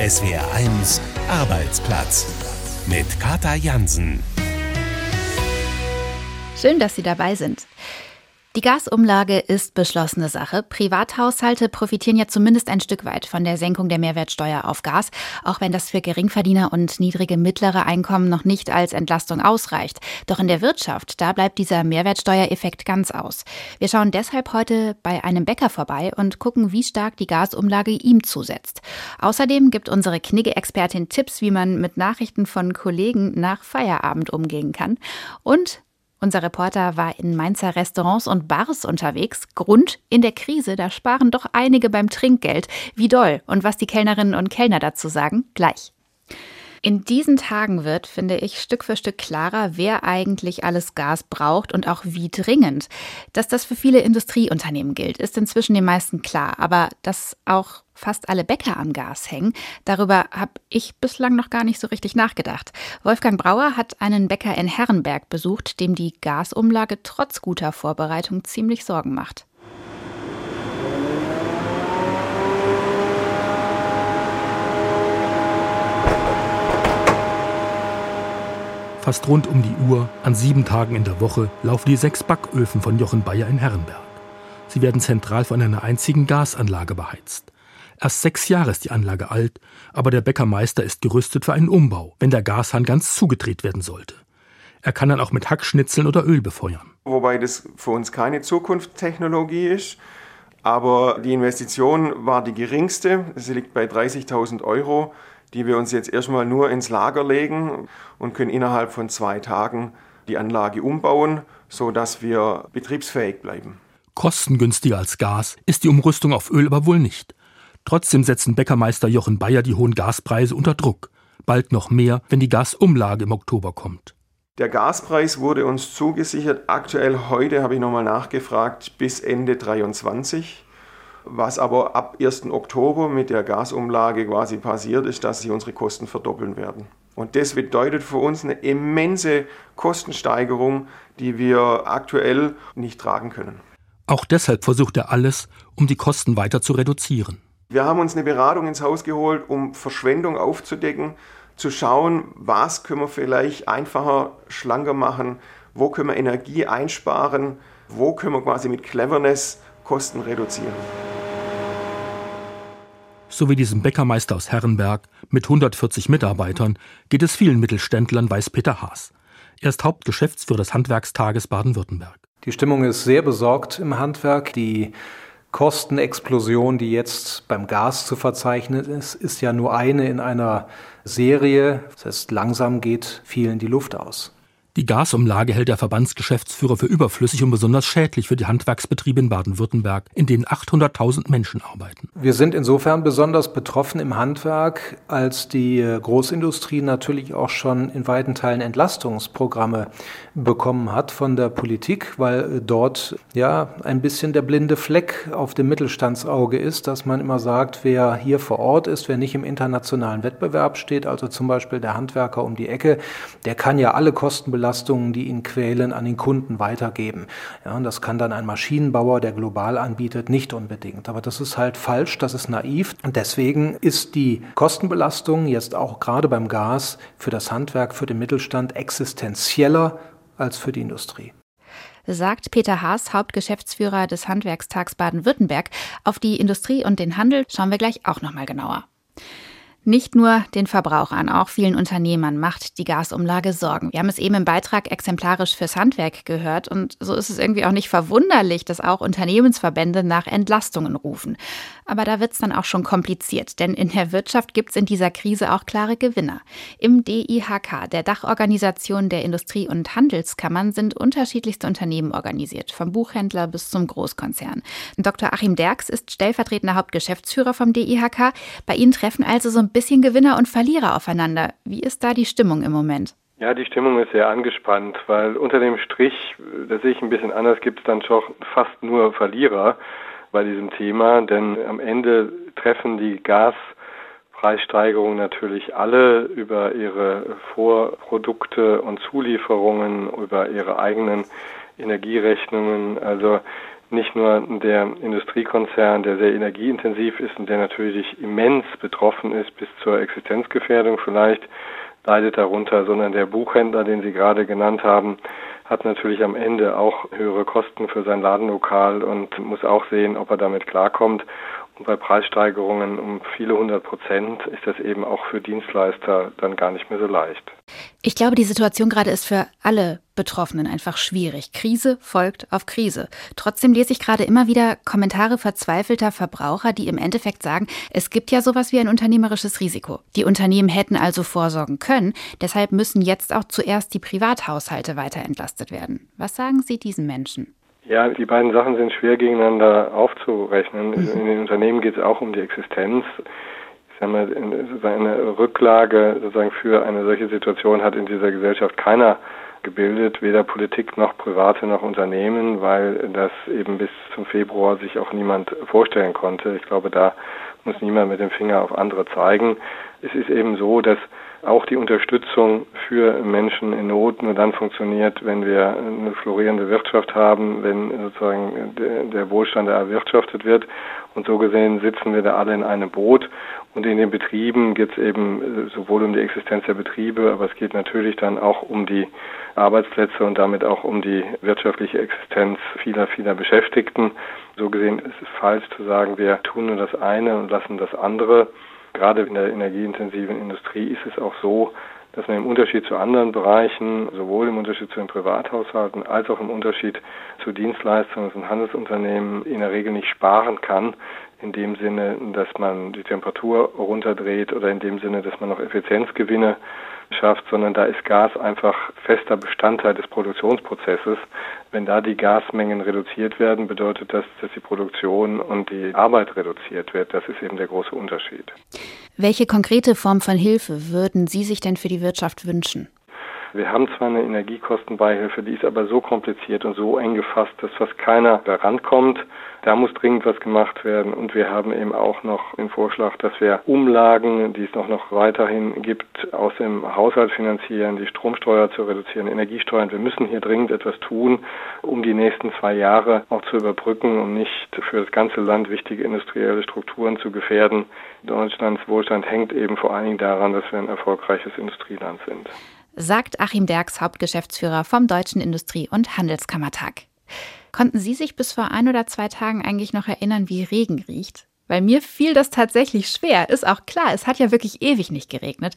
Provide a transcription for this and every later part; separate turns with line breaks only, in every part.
SWR1 Arbeitsplatz mit Kata Jansen.
Schön, dass Sie dabei sind. Die Gasumlage ist beschlossene Sache. Privathaushalte profitieren ja zumindest ein Stück weit von der Senkung der Mehrwertsteuer auf Gas, auch wenn das für Geringverdiener und niedrige mittlere Einkommen noch nicht als Entlastung ausreicht. Doch in der Wirtschaft, da bleibt dieser Mehrwertsteuereffekt ganz aus. Wir schauen deshalb heute bei einem Bäcker vorbei und gucken, wie stark die Gasumlage ihm zusetzt. Außerdem gibt unsere Knigge-Expertin Tipps, wie man mit Nachrichten von Kollegen nach Feierabend umgehen kann. Und unser Reporter war in Mainzer Restaurants und Bars unterwegs. Grund in der Krise, da sparen doch einige beim Trinkgeld. Wie doll und was die Kellnerinnen und Kellner dazu sagen, gleich. In diesen Tagen wird, finde ich, Stück für Stück klarer, wer eigentlich alles Gas braucht und auch wie dringend. Dass das für viele Industrieunternehmen gilt, ist inzwischen den meisten klar. Aber dass auch fast alle Bäcker am Gas hängen, darüber habe ich bislang noch gar nicht so richtig nachgedacht. Wolfgang Brauer hat einen Bäcker in Herrenberg besucht, dem die Gasumlage trotz guter Vorbereitung ziemlich Sorgen macht.
Fast rund um die Uhr, an sieben Tagen in der Woche, laufen die sechs Backöfen von Jochen Bayer in Herrenberg. Sie werden zentral von einer einzigen Gasanlage beheizt. Erst sechs Jahre ist die Anlage alt, aber der Bäckermeister ist gerüstet für einen Umbau, wenn der Gashahn ganz zugedreht werden sollte. Er kann dann auch mit Hackschnitzeln oder Öl befeuern.
Wobei das für uns keine Zukunftstechnologie ist, aber die Investition war die geringste. Sie liegt bei 30.000 Euro die wir uns jetzt erstmal nur ins Lager legen und können innerhalb von zwei Tagen die Anlage umbauen, sodass wir betriebsfähig bleiben.
Kostengünstiger als Gas ist die Umrüstung auf Öl aber wohl nicht. Trotzdem setzen Bäckermeister Jochen Bayer die hohen Gaspreise unter Druck. Bald noch mehr, wenn die Gasumlage im Oktober kommt.
Der Gaspreis wurde uns zugesichert. Aktuell heute habe ich nochmal nachgefragt bis Ende 2023. Was aber ab 1. Oktober mit der Gasumlage quasi passiert ist, dass sich unsere Kosten verdoppeln werden. Und das bedeutet für uns eine immense Kostensteigerung, die wir aktuell nicht tragen können.
Auch deshalb versucht er alles, um die Kosten weiter zu reduzieren.
Wir haben uns eine Beratung ins Haus geholt, um Verschwendung aufzudecken, zu schauen, was können wir vielleicht einfacher, schlanker machen, wo können wir Energie einsparen, wo können wir quasi mit Cleverness Kosten reduzieren
so wie diesem Bäckermeister aus Herrenberg mit 140 Mitarbeitern geht es vielen Mittelständlern, weiß Peter Haas. Er ist Hauptgeschäftsführer des Handwerkstages Baden-Württemberg.
Die Stimmung ist sehr besorgt im Handwerk. Die Kostenexplosion, die jetzt beim Gas zu verzeichnen ist, ist ja nur eine in einer Serie. Das heißt, langsam geht vielen die Luft aus.
Die Gasumlage hält der Verbandsgeschäftsführer für überflüssig und besonders schädlich für die Handwerksbetriebe in Baden-Württemberg, in denen 800.000 Menschen arbeiten.
Wir sind insofern besonders betroffen im Handwerk, als die Großindustrie natürlich auch schon in weiten Teilen Entlastungsprogramme bekommen hat von der Politik, weil dort ja ein bisschen der blinde Fleck auf dem Mittelstandsauge ist, dass man immer sagt, wer hier vor Ort ist, wer nicht im internationalen Wettbewerb steht, also zum Beispiel der Handwerker um die Ecke, der kann ja alle Kosten Belastungen, die ihn quälen, an den Kunden weitergeben. Ja, und das kann dann ein Maschinenbauer, der global anbietet, nicht unbedingt. Aber das ist halt falsch, das ist naiv. Und deswegen ist die Kostenbelastung jetzt auch gerade beim Gas für das Handwerk, für den Mittelstand existenzieller als für die Industrie
sagt Peter Haas, Hauptgeschäftsführer des Handwerkstags Baden-Württemberg. Auf die Industrie und den Handel schauen wir gleich auch noch mal genauer. Nicht nur den Verbrauchern, auch vielen Unternehmern macht die Gasumlage Sorgen. Wir haben es eben im Beitrag exemplarisch fürs Handwerk gehört und so ist es irgendwie auch nicht verwunderlich, dass auch Unternehmensverbände nach Entlastungen rufen. Aber da wird es dann auch schon kompliziert, denn in der Wirtschaft gibt es in dieser Krise auch klare Gewinner. Im DIHK, der Dachorganisation der Industrie- und Handelskammern, sind unterschiedlichste Unternehmen organisiert, vom Buchhändler bis zum Großkonzern. Dr. Achim Derks ist stellvertretender Hauptgeschäftsführer vom DIHK. Bei Ihnen treffen also so ein bisschen Gewinner und Verlierer aufeinander. Wie ist da die Stimmung im Moment?
Ja, die Stimmung ist sehr angespannt, weil unter dem Strich, das sehe ich ein bisschen anders, gibt es dann schon fast nur Verlierer bei diesem Thema, denn am Ende treffen die Gaspreissteigerungen natürlich alle über ihre Vorprodukte und Zulieferungen, über ihre eigenen Energierechnungen. Also nicht nur der Industriekonzern, der sehr energieintensiv ist und der natürlich immens betroffen ist bis zur Existenzgefährdung vielleicht, leidet darunter, sondern der Buchhändler, den Sie gerade genannt haben, hat natürlich am Ende auch höhere Kosten für sein Ladenlokal und muss auch sehen, ob er damit klarkommt. Und bei Preissteigerungen um viele hundert Prozent ist das eben auch für Dienstleister dann gar nicht mehr so leicht.
Ich glaube, die Situation gerade ist für alle Betroffenen einfach schwierig. Krise folgt auf Krise. Trotzdem lese ich gerade immer wieder Kommentare verzweifelter Verbraucher, die im Endeffekt sagen, es gibt ja sowas wie ein unternehmerisches Risiko. Die Unternehmen hätten also vorsorgen können, deshalb müssen jetzt auch zuerst die Privathaushalte weiter entlastet werden. Was sagen Sie diesen Menschen?
Ja, die beiden Sachen sind schwer gegeneinander aufzurechnen. Mhm. In den Unternehmen geht es auch um die Existenz. Ich sage mal, eine Rücklage sozusagen für eine solche Situation hat in dieser Gesellschaft keiner gebildet, weder Politik noch Private noch Unternehmen, weil das eben bis zum Februar sich auch niemand vorstellen konnte. Ich glaube, da muss niemand mit dem Finger auf andere zeigen. Es ist eben so, dass auch die Unterstützung für Menschen in Not nur dann funktioniert, wenn wir eine florierende Wirtschaft haben, wenn sozusagen der Wohlstand erwirtschaftet wird. Und so gesehen sitzen wir da alle in einem Boot. Und in den Betrieben geht es eben sowohl um die Existenz der Betriebe, aber es geht natürlich dann auch um die Arbeitsplätze und damit auch um die wirtschaftliche Existenz vieler, vieler Beschäftigten. So gesehen ist es falsch zu sagen, wir tun nur das eine und lassen das andere. Gerade in der energieintensiven Industrie ist es auch so, dass man im Unterschied zu anderen Bereichen, sowohl im Unterschied zu den Privathaushalten als auch im Unterschied zu Dienstleistungen und Handelsunternehmen in der Regel nicht sparen kann, in dem Sinne, dass man die Temperatur runterdreht oder in dem Sinne, dass man noch Effizienzgewinne schafft, sondern da ist Gas einfach fester Bestandteil des Produktionsprozesses. Wenn da die Gasmengen reduziert werden, bedeutet das, dass die Produktion und die Arbeit reduziert wird. Das ist eben der große Unterschied.
Welche konkrete Form von Hilfe würden Sie sich denn für die Wirtschaft wünschen?
Wir haben zwar eine Energiekostenbeihilfe, die ist aber so kompliziert und so eng gefasst, dass fast keiner da rankommt. Da muss dringend was gemacht werden. Und wir haben eben auch noch den Vorschlag, dass wir Umlagen, die es noch, noch weiterhin gibt, aus dem Haushalt finanzieren, die Stromsteuer zu reduzieren, Energiesteuern. Wir müssen hier dringend etwas tun, um die nächsten zwei Jahre auch zu überbrücken und nicht für das ganze Land wichtige industrielle Strukturen zu gefährden. Deutschlands Wohlstand hängt eben vor allen Dingen daran, dass wir ein erfolgreiches Industrieland sind
sagt Achim Derks, Hauptgeschäftsführer vom Deutschen Industrie- und Handelskammertag. Konnten Sie sich bis vor ein oder zwei Tagen eigentlich noch erinnern, wie Regen riecht? Weil mir fiel das tatsächlich schwer. Ist auch klar, es hat ja wirklich ewig nicht geregnet.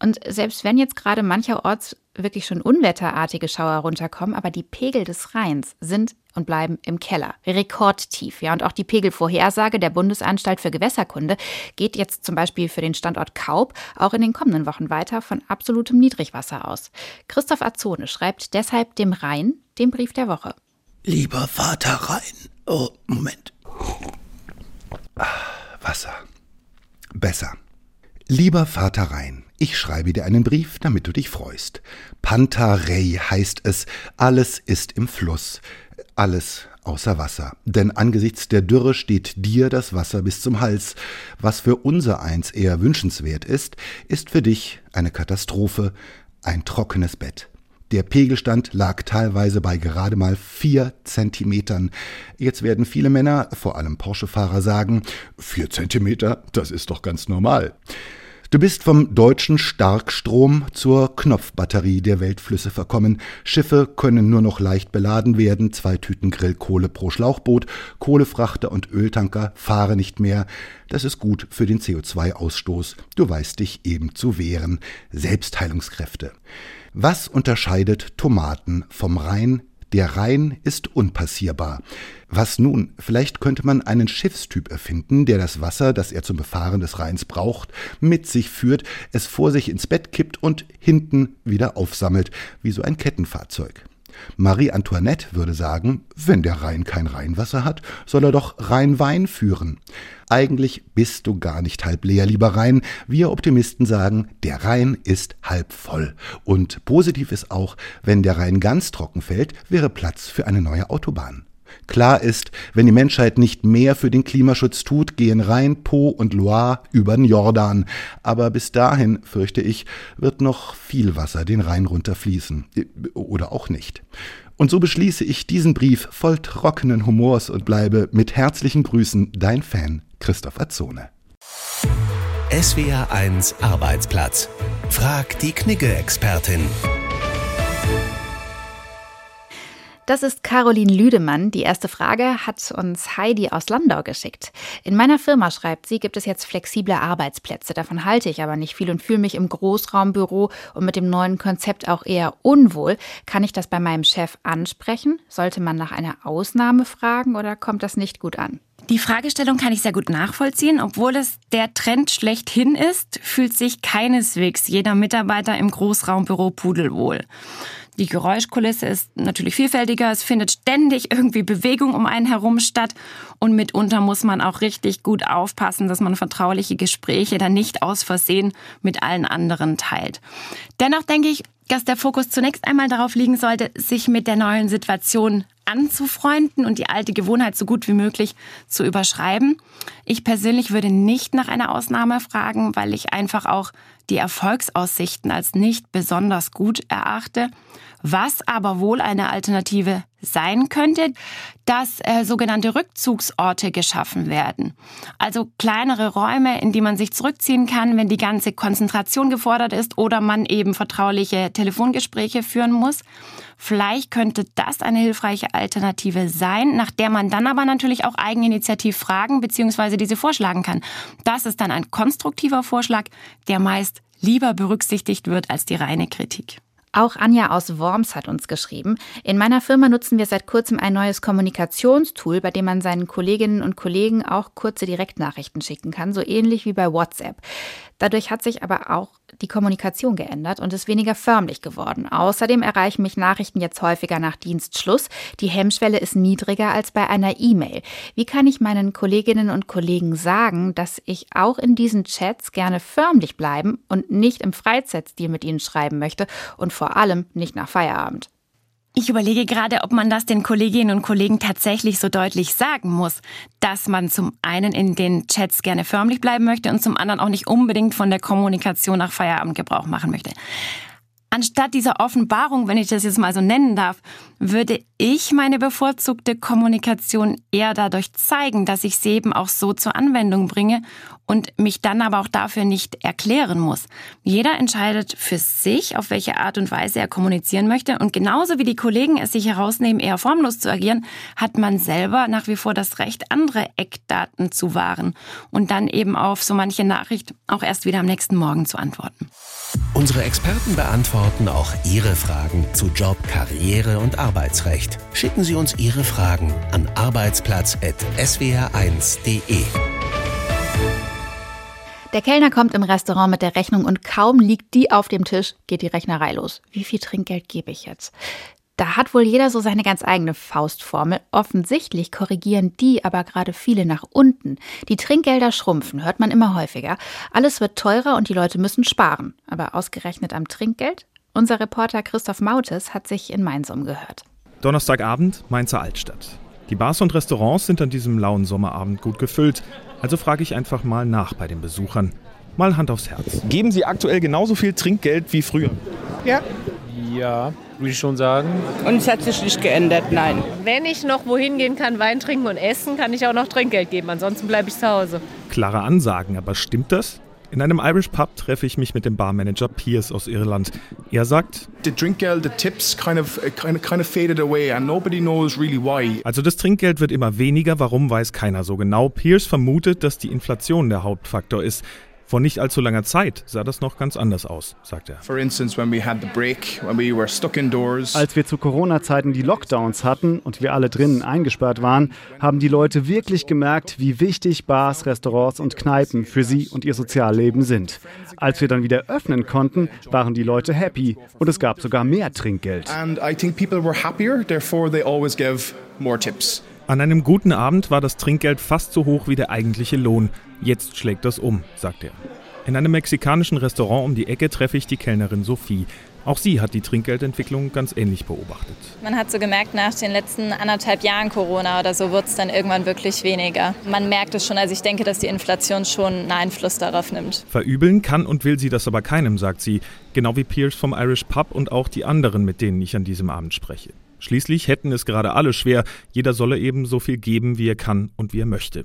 Und selbst wenn jetzt gerade mancherorts wirklich schon unwetterartige Schauer runterkommen, aber die Pegel des Rheins sind und bleiben im Keller. Rekordtief. Ja, und auch die Pegelvorhersage der Bundesanstalt für Gewässerkunde geht jetzt zum Beispiel für den Standort Kaub auch in den kommenden Wochen weiter von absolutem Niedrigwasser aus. Christoph Azone schreibt deshalb dem Rhein den Brief der Woche.
Lieber Vater Rhein. Oh, Moment. Ah, Wasser. Besser. Lieber Vater Rhein, ich schreibe dir einen Brief, damit du dich freust. Pantarei heißt es, alles ist im Fluss, alles außer Wasser. Denn angesichts der Dürre steht dir das Wasser bis zum Hals. Was für unser eins eher wünschenswert ist, ist für dich eine Katastrophe, ein trockenes Bett. Der Pegelstand lag teilweise bei gerade mal vier Zentimetern. Jetzt werden viele Männer, vor allem Porsche-Fahrer, sagen, vier Zentimeter, das ist doch ganz normal. Du bist vom deutschen Starkstrom zur Knopfbatterie der Weltflüsse verkommen. Schiffe können nur noch leicht beladen werden, zwei Tüten Grillkohle pro Schlauchboot, Kohlefrachter und Öltanker fahren nicht mehr. Das ist gut für den CO2-Ausstoß. Du weißt dich eben zu wehren. Selbstheilungskräfte. Was unterscheidet Tomaten vom Rhein? Der Rhein ist unpassierbar. Was nun? Vielleicht könnte man einen Schiffstyp erfinden, der das Wasser, das er zum Befahren des Rheins braucht, mit sich führt, es vor sich ins Bett kippt und hinten wieder aufsammelt, wie so ein Kettenfahrzeug. Marie Antoinette würde sagen, wenn der Rhein kein Rheinwasser hat, soll er doch Rheinwein führen. Eigentlich bist du gar nicht halb leer, lieber Rhein. Wir Optimisten sagen, der Rhein ist halb voll. Und positiv ist auch, wenn der Rhein ganz trocken fällt, wäre Platz für eine neue Autobahn. Klar ist, wenn die Menschheit nicht mehr für den Klimaschutz tut, gehen Rhein, Po und Loire über den Jordan. Aber bis dahin, fürchte ich, wird noch viel Wasser den Rhein runterfließen. Oder auch nicht. Und so beschließe ich diesen Brief voll trockenen Humors und bleibe mit herzlichen Grüßen dein Fan Christoph Azzone.
SWR 1 Arbeitsplatz. Frag die Knigge-Expertin.
Das ist Caroline Lüdemann. Die erste Frage hat uns Heidi aus Landau geschickt. In meiner Firma, schreibt sie, gibt es jetzt flexible Arbeitsplätze. Davon halte ich aber nicht viel und fühle mich im Großraumbüro und mit dem neuen Konzept auch eher unwohl. Kann ich das bei meinem Chef ansprechen? Sollte man nach einer Ausnahme fragen oder kommt das nicht gut an?
Die Fragestellung kann ich sehr gut nachvollziehen. Obwohl es der Trend schlechthin ist, fühlt sich keineswegs jeder Mitarbeiter im Großraumbüro pudelwohl. Die Geräuschkulisse ist natürlich vielfältiger. Es findet ständig irgendwie Bewegung um einen herum statt. Und mitunter muss man auch richtig gut aufpassen, dass man vertrauliche Gespräche dann nicht aus Versehen mit allen anderen teilt. Dennoch denke ich, dass der Fokus zunächst einmal darauf liegen sollte, sich mit der neuen Situation anzufreunden und die alte Gewohnheit so gut wie möglich zu überschreiben. Ich persönlich würde nicht nach einer Ausnahme fragen, weil ich einfach auch die Erfolgsaussichten als nicht besonders gut erachte. Was aber wohl eine Alternative sein könnte, dass äh, sogenannte Rückzugsorte geschaffen werden. Also kleinere Räume, in die man sich zurückziehen kann, wenn die ganze Konzentration gefordert ist oder man eben vertrauliche Telefongespräche führen muss. Vielleicht könnte das eine hilfreiche Alternative sein, nach der man dann aber natürlich auch eigeninitiativ fragen bzw. diese vorschlagen kann. Das ist dann ein konstruktiver Vorschlag, der meist lieber berücksichtigt wird als die reine Kritik.
Auch Anja aus Worms hat uns geschrieben. In meiner Firma nutzen wir seit kurzem ein neues Kommunikationstool, bei dem man seinen Kolleginnen und Kollegen auch kurze Direktnachrichten schicken kann, so ähnlich wie bei WhatsApp. Dadurch hat sich aber auch die Kommunikation geändert und ist weniger förmlich geworden. Außerdem erreichen mich Nachrichten jetzt häufiger nach Dienstschluss. Die Hemmschwelle ist niedriger als bei einer E-Mail. Wie kann ich meinen Kolleginnen und Kollegen sagen, dass ich auch in diesen Chats gerne förmlich bleiben und nicht im Freizeitstil mit ihnen schreiben möchte und vor allem nicht nach Feierabend?
Ich überlege gerade, ob man das den Kolleginnen und Kollegen tatsächlich so deutlich sagen muss, dass man zum einen in den Chats gerne förmlich bleiben möchte und zum anderen auch nicht unbedingt von der Kommunikation nach Feierabend Gebrauch machen möchte. Anstatt dieser Offenbarung, wenn ich das jetzt mal so nennen darf, würde ich meine bevorzugte Kommunikation eher dadurch zeigen, dass ich sie eben auch so zur Anwendung bringe und mich dann aber auch dafür nicht erklären muss. Jeder entscheidet für sich, auf welche Art und Weise er kommunizieren möchte und genauso wie die Kollegen es sich herausnehmen, eher formlos zu agieren, hat man selber nach wie vor das Recht, andere Eckdaten zu wahren und dann eben auf so manche Nachricht auch erst wieder am nächsten Morgen zu antworten.
Unsere Experten beantworten auch Ihre Fragen zu Job, Karriere und Arbeitsrecht. Schicken Sie uns Ihre Fragen an arbeitsplatz.swr1.de.
Der Kellner kommt im Restaurant mit der Rechnung und kaum liegt die auf dem Tisch, geht die Rechnerei los. Wie viel Trinkgeld gebe ich jetzt? Da hat wohl jeder so seine ganz eigene Faustformel. Offensichtlich korrigieren die aber gerade viele nach unten. Die Trinkgelder schrumpfen, hört man immer häufiger. Alles wird teurer und die Leute müssen sparen. Aber ausgerechnet am Trinkgeld? Unser Reporter Christoph Mautes hat sich in Mainz umgehört.
Donnerstagabend, Mainzer Altstadt. Die Bars und Restaurants sind an diesem lauen Sommerabend gut gefüllt. Also frage ich einfach mal nach bei den Besuchern. Mal Hand aufs Herz. Geben Sie aktuell genauso viel Trinkgeld wie früher?
Ja.
Ja, würde ich schon sagen.
Und es hat sich nicht geändert, nein.
Wenn ich noch wohin gehen kann, Wein trinken und essen, kann ich auch noch Trinkgeld geben. Ansonsten bleibe ich zu Hause.
Klare Ansagen, aber stimmt das? In einem Irish Pub treffe ich mich mit dem Barmanager Pierce aus Irland. Er sagt,
the Trinkgeld, the tips kind of, kind of, kind of faded away and nobody knows really why.
Also das Trinkgeld wird immer weniger, warum weiß keiner so genau. Pierce vermutet, dass die Inflation der Hauptfaktor ist. Vor nicht allzu langer Zeit sah das noch ganz anders aus, sagt er.
Als wir zu Corona-Zeiten die Lockdowns hatten und wir alle drinnen eingesperrt waren, haben die Leute wirklich gemerkt, wie wichtig Bars, Restaurants und Kneipen für sie und ihr Sozialleben sind. Als wir dann wieder öffnen konnten, waren die Leute happy und es gab sogar mehr Trinkgeld.
And I think people were happier, therefore they always give more tips.
An einem guten Abend war das Trinkgeld fast so hoch wie der eigentliche Lohn. Jetzt schlägt das um, sagt er. In einem mexikanischen Restaurant um die Ecke treffe ich die Kellnerin Sophie. Auch sie hat die Trinkgeldentwicklung ganz ähnlich beobachtet.
Man hat so gemerkt, nach den letzten anderthalb Jahren Corona oder so wird es dann irgendwann wirklich weniger. Man merkt es schon, also ich denke, dass die Inflation schon einen Einfluss darauf nimmt.
Verübeln kann und will sie das aber keinem, sagt sie. Genau wie Pierce vom Irish Pub und auch die anderen, mit denen ich an diesem Abend spreche. Schließlich hätten es gerade alle schwer. Jeder solle eben so viel geben, wie er kann und wie er möchte.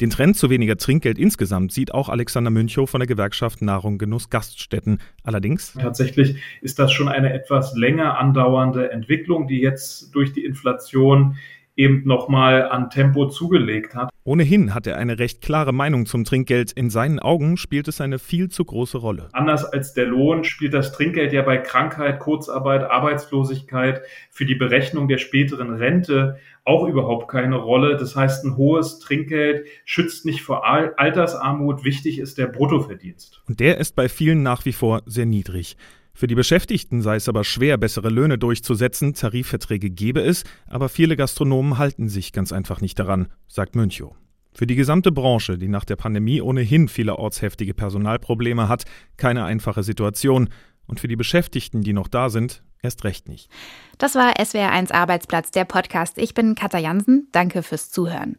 Den Trend zu weniger Trinkgeld insgesamt sieht auch Alexander Münchow von der Gewerkschaft Nahrung Genuss Gaststätten. Allerdings
tatsächlich ist das schon eine etwas länger andauernde Entwicklung, die jetzt durch die Inflation eben nochmal an Tempo zugelegt hat.
Ohnehin hat er eine recht klare Meinung zum Trinkgeld. In seinen Augen spielt es eine viel zu große Rolle.
Anders als der Lohn spielt das Trinkgeld ja bei Krankheit, Kurzarbeit, Arbeitslosigkeit für die Berechnung der späteren Rente auch überhaupt keine Rolle. Das heißt, ein hohes Trinkgeld schützt nicht vor Altersarmut. Wichtig ist der Bruttoverdienst.
Und der ist bei vielen nach wie vor sehr niedrig. Für die Beschäftigten sei es aber schwer, bessere Löhne durchzusetzen. Tarifverträge gebe es, aber viele Gastronomen halten sich ganz einfach nicht daran, sagt Münchow. Für die gesamte Branche, die nach der Pandemie ohnehin vielerorts heftige Personalprobleme hat, keine einfache Situation. Und für die Beschäftigten, die noch da sind, erst recht nicht.
Das war SWR1 Arbeitsplatz, der Podcast. Ich bin Katja Jansen. Danke fürs Zuhören.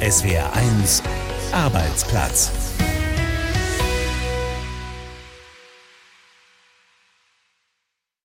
SWR1 Arbeitsplatz.